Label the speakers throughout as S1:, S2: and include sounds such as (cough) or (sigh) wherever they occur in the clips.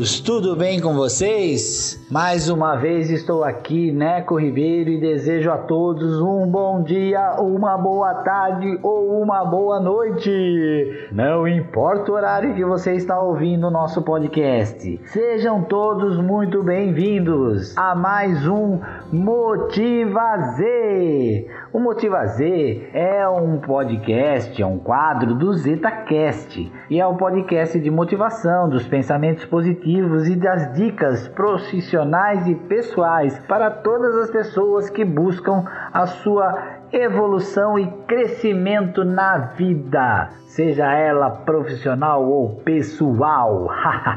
S1: Amigos, tudo bem com vocês? Mais uma vez estou aqui, Neco Ribeiro, e desejo a todos um bom dia, uma boa tarde ou uma boa noite. Não importa o horário que você está ouvindo o nosso podcast. Sejam todos muito bem-vindos a mais um Motiva Z. O Motiva Z é um podcast, é um quadro do ZetaCast e é um podcast de motivação, dos pensamentos positivos e das dicas profissionais e pessoais para todas as pessoas que buscam a sua evolução e crescimento na vida, seja ela profissional ou pessoal.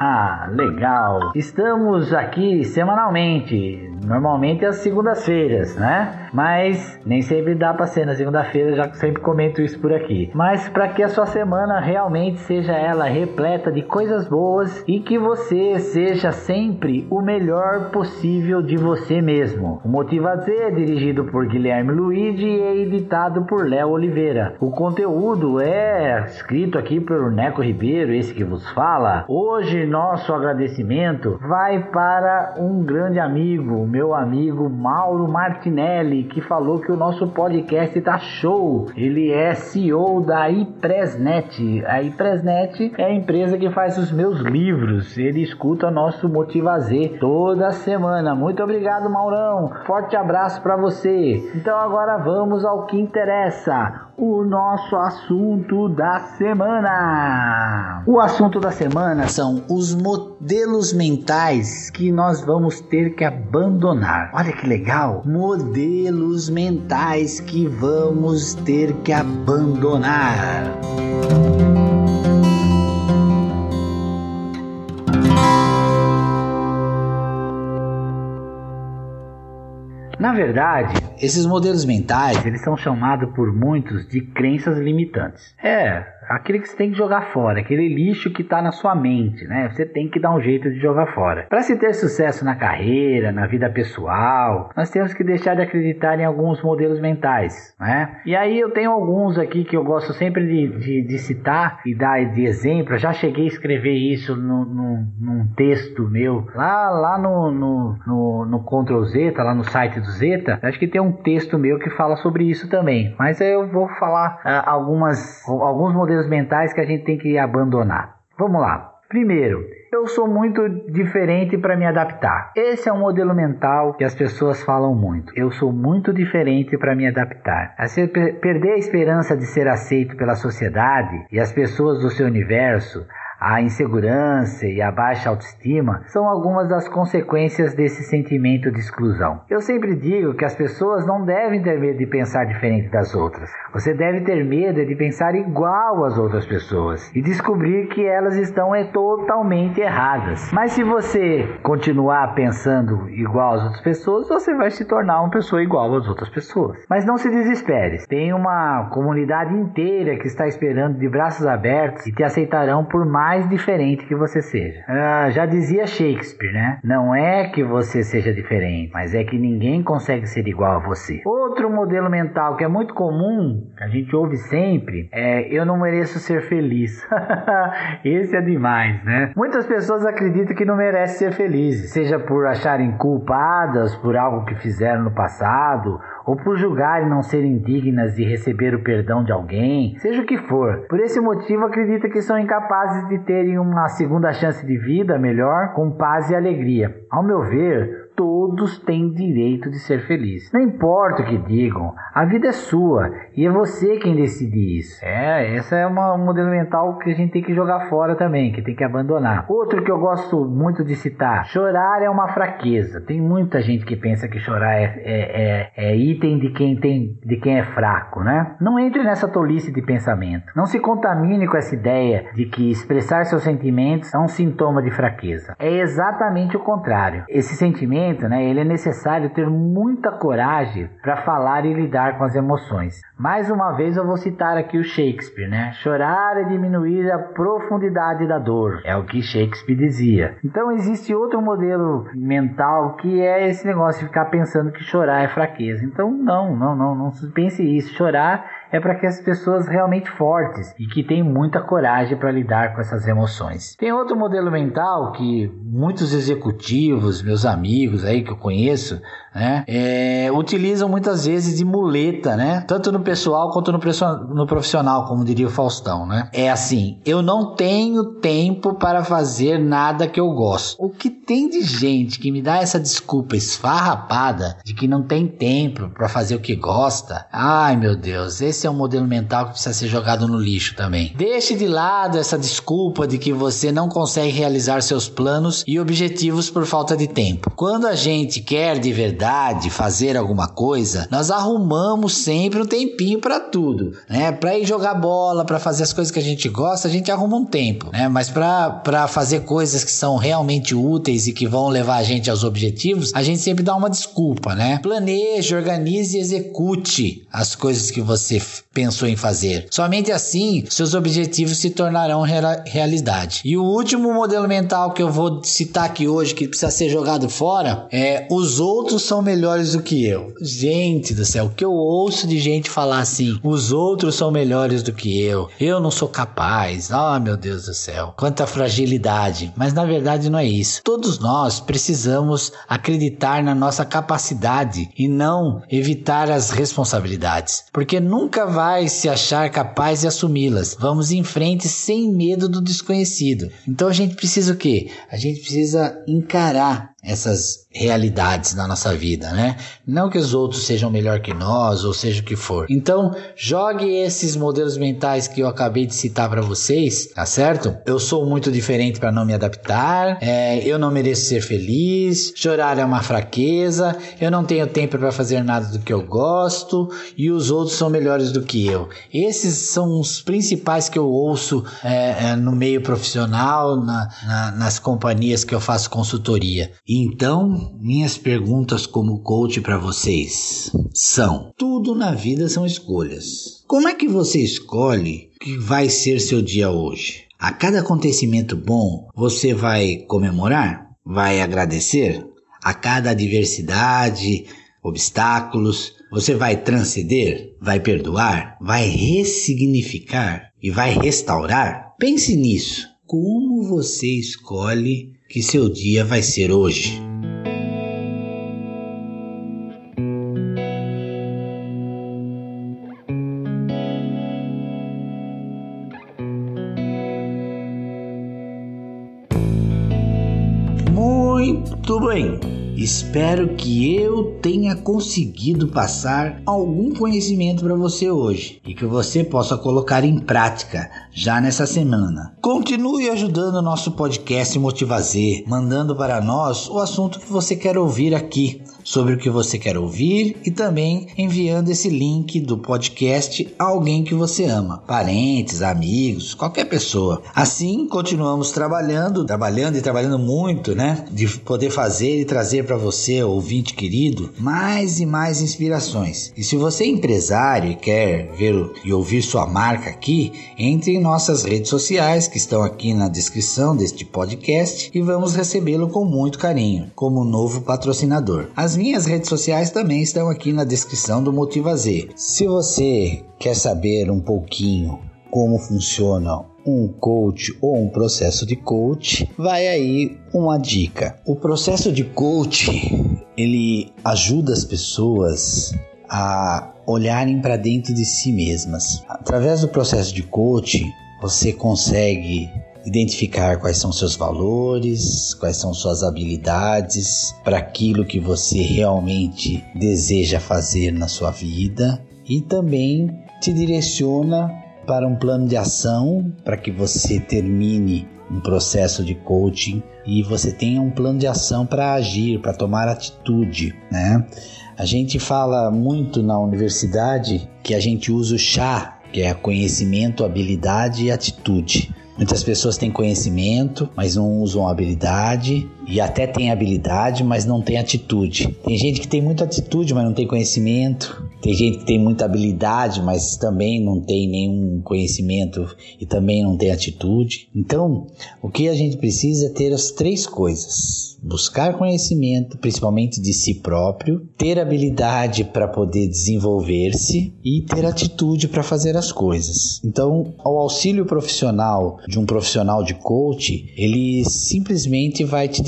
S1: (laughs) Legal! Estamos aqui semanalmente, normalmente às segundas-feiras, né? Mas nem sempre dá para ser na segunda-feira, já sempre comento isso por aqui. Mas para que a sua semana realmente seja ela repleta de coisas boas e que você seja sempre o melhor possível de você mesmo. O Motiva Z é dirigido por Guilherme Luigi e é editado por Léo Oliveira. O conteúdo é escrito aqui por Neco Ribeiro, esse que vos fala. Hoje nosso agradecimento vai para um grande amigo, meu amigo Mauro Martinelli, que falou que o nosso podcast tá show. Ele é CEO da iPresnet. A iPresnet é a empresa que faz os meus livros. Ele escuta nosso Motiva Z toda semana. Muito obrigado, Maurão. Forte abraço para você. Então agora vamos ao que interessa, o nosso assunto da semana. O assunto da semana são os modelos mentais que nós vamos ter que abandonar. Olha que legal! Modelos mentais que vamos ter que abandonar. Na verdade, esses modelos mentais, eles são chamados por muitos de crenças limitantes. É, aquele que você tem que jogar fora, aquele lixo que está na sua mente, né? Você tem que dar um jeito de jogar fora. Para se ter sucesso na carreira, na vida pessoal, nós temos que deixar de acreditar em alguns modelos mentais, né? E aí eu tenho alguns aqui que eu gosto sempre de, de, de citar e dar de exemplo. Eu já cheguei a escrever isso no, no, num texto meu lá, lá no, no, no, no Ctrl Zeta, lá no site do Zeta. Acho que tem um texto meu que fala sobre isso também. Mas eu vou falar uh, algumas, alguns modelos mentais que a gente tem que abandonar. Vamos lá. Primeiro, eu sou muito diferente para me adaptar. Esse é um modelo mental que as pessoas falam muito. Eu sou muito diferente para me adaptar. A você perder a esperança de ser aceito pela sociedade e as pessoas do seu universo, a insegurança e a baixa autoestima são algumas das consequências desse sentimento de exclusão. Eu sempre digo que as pessoas não devem ter medo de pensar diferente das outras. Você deve ter medo de pensar igual às outras pessoas e descobrir que elas estão é, totalmente erradas. Mas se você continuar pensando igual às outras pessoas, você vai se tornar uma pessoa igual às outras pessoas. Mas não se desespere. Tem uma comunidade inteira que está esperando de braços abertos e te aceitarão por mais mais diferente que você seja. Ah, já dizia Shakespeare, né? Não é que você seja diferente, mas é que ninguém consegue ser igual a você. Outro modelo mental que é muito comum, que a gente ouve sempre, é eu não mereço ser feliz. (laughs) Esse é demais, né? Muitas pessoas acreditam que não merecem ser felizes, seja por acharem culpadas por algo que fizeram no passado ou por julgarem não serem dignas de receber o perdão de alguém, seja o que for. Por esse motivo, acredita que são incapazes de terem uma segunda chance de vida melhor, com paz e alegria. Ao meu ver, todos têm direito de ser felizes. Não importa o que digam, a vida é sua e é você quem decide isso. É, essa é uma, um modelo mental que a gente tem que jogar fora também, que tem que abandonar. Outro que eu gosto muito de citar: chorar é uma fraqueza. Tem muita gente que pensa que chorar é, é, é, é item de quem, tem, de quem é fraco, né? Não entre nessa tolice de pensamento. Não se contamine com essa ideia de que expressar seus sentimentos é um sintoma de fraqueza. É exatamente o contrário. Esse sentimento né, ele é necessário ter muita coragem para falar e lidar com as emoções. Mais uma vez eu vou citar aqui o Shakespeare, né? Chorar é diminuir a profundidade da dor, é o que Shakespeare dizia. Então existe outro modelo mental que é esse negócio de ficar pensando que chorar é fraqueza. Então não, não, não, não pense isso. Chorar é para que as pessoas realmente fortes e que têm muita coragem para lidar com essas emoções. Tem outro modelo mental que muitos executivos, meus amigos aí que eu conheço, né, é, utilizam muitas vezes de muleta, né, tanto no pessoal quanto no, no profissional, como diria o Faustão, né. É assim, eu não tenho tempo para fazer nada que eu gosto. O que tem de gente que me dá essa desculpa esfarrapada de que não tem tempo para fazer o que gosta, ai meu Deus, esse é um modelo mental que precisa ser jogado no lixo também. Deixe de lado essa desculpa de que você não consegue realizar seus planos e objetivos por falta de tempo. Quando a gente quer de verdade fazer alguma coisa, nós arrumamos sempre um tempinho para tudo, né? Para ir jogar bola, para fazer as coisas que a gente gosta, a gente arruma um tempo, né? Mas para fazer coisas que são realmente úteis e que vão levar a gente aos objetivos, a gente sempre dá uma desculpa, né? Planeje, organize e execute as coisas que você if pensou em fazer. Somente assim seus objetivos se tornarão realidade. E o último modelo mental que eu vou citar aqui hoje, que precisa ser jogado fora, é os outros são melhores do que eu. Gente do céu, o que eu ouço de gente falar assim: os outros são melhores do que eu, eu não sou capaz. Ah, oh, meu Deus do céu, quanta fragilidade. Mas na verdade não é isso. Todos nós precisamos acreditar na nossa capacidade e não evitar as responsabilidades, porque nunca vai se achar capaz de assumi-las. Vamos em frente sem medo do desconhecido. Então a gente precisa o quê? A gente precisa encarar essas realidades na nossa vida, né? Não que os outros sejam melhor que nós ou seja o que for. Então, jogue esses modelos mentais que eu acabei de citar para vocês, tá certo? Eu sou muito diferente para não me adaptar, é, eu não mereço ser feliz, chorar é uma fraqueza, eu não tenho tempo para fazer nada do que eu gosto e os outros são melhores do que eu. Esses são os principais que eu ouço é, é, no meio profissional, na, na, nas companhias que eu faço consultoria. Então, minhas perguntas como coach para vocês são: tudo na vida são escolhas. Como é que você escolhe o que vai ser seu dia hoje? A cada acontecimento bom, você vai comemorar? Vai agradecer? A cada adversidade, obstáculos, você vai transcender? Vai perdoar? Vai ressignificar? E vai restaurar? Pense nisso. Como você escolhe que seu dia vai ser hoje. Muito bem. Espero que eu tenha conseguido passar algum conhecimento para você hoje e que você possa colocar em prática já nessa semana. Continue ajudando o nosso podcast Motivazer, mandando para nós o assunto que você quer ouvir aqui, sobre o que você quer ouvir e também enviando esse link do podcast a alguém que você ama, parentes, amigos, qualquer pessoa. Assim, continuamos trabalhando, trabalhando e trabalhando muito, né, de poder fazer e trazer para você, ouvinte querido, mais e mais inspirações. E se você é empresário e quer ver e ouvir sua marca aqui, entre em nossas redes sociais que estão aqui na descrição deste podcast e vamos recebê-lo com muito carinho, como novo patrocinador. As minhas redes sociais também estão aqui na descrição do Motiva Z. Se você quer saber um pouquinho como funciona um coach ou um processo de coach, vai aí uma dica. O processo de coach, ele ajuda as pessoas a olharem para dentro de si mesmas. Através do processo de coach, você consegue identificar quais são seus valores, quais são suas habilidades para aquilo que você realmente deseja fazer na sua vida e também te direciona para um plano de ação para que você termine um processo de coaching e você tenha um plano de ação para agir, para tomar atitude, né? A gente fala muito na universidade que a gente usa o chá, que é conhecimento, habilidade e atitude. Muitas pessoas têm conhecimento, mas não usam habilidade, e até têm habilidade, mas não têm atitude. Tem gente que tem muita atitude, mas não tem conhecimento. Tem gente que tem muita habilidade, mas também não tem nenhum conhecimento e também não tem atitude. Então, o que a gente precisa é ter as três coisas buscar conhecimento, principalmente de si próprio, ter habilidade para poder desenvolver-se e ter atitude para fazer as coisas. Então, o auxílio profissional de um profissional de coach, ele simplesmente vai te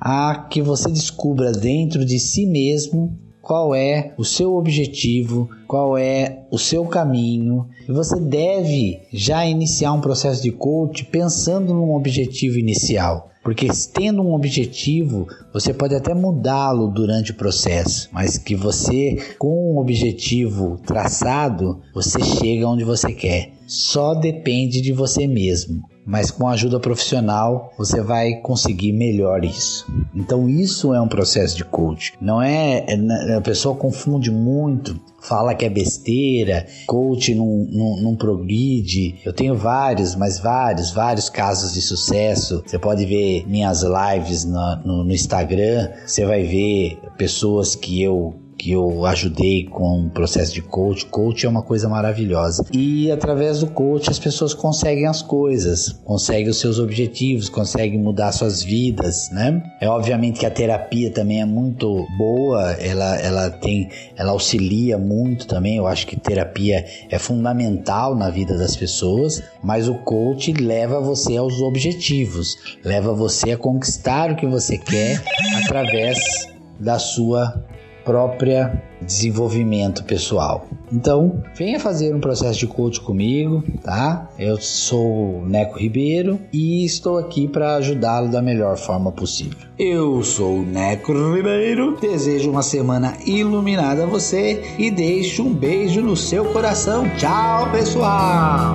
S1: a que você descubra dentro de si mesmo qual é o seu objetivo, qual é o seu caminho. E você deve já iniciar um processo de coach pensando num objetivo inicial. Porque tendo um objetivo, você pode até mudá-lo durante o processo, mas que você, com um objetivo traçado, você chega onde você quer. Só depende de você mesmo mas com ajuda profissional você vai conseguir melhor isso. Então isso é um processo de coach. Não é, é a pessoa confunde muito, fala que é besteira, coach não, não, não progride. Eu tenho vários, mas vários, vários casos de sucesso. Você pode ver minhas lives no, no, no Instagram, você vai ver pessoas que eu que eu ajudei com o processo de coach. Coach é uma coisa maravilhosa. E através do coach as pessoas conseguem as coisas, conseguem os seus objetivos, conseguem mudar suas vidas, né? É obviamente que a terapia também é muito boa, ela, ela tem, ela auxilia muito também. Eu acho que terapia é fundamental na vida das pessoas, mas o coach leva você aos objetivos, leva você a conquistar o que você quer através da sua própria desenvolvimento pessoal. Então, venha fazer um processo de coach comigo, tá? Eu sou Neco Ribeiro e estou aqui para ajudá-lo da melhor forma possível. Eu sou o Neco Ribeiro, desejo uma semana iluminada a você e deixo um beijo no seu coração. Tchau, pessoal!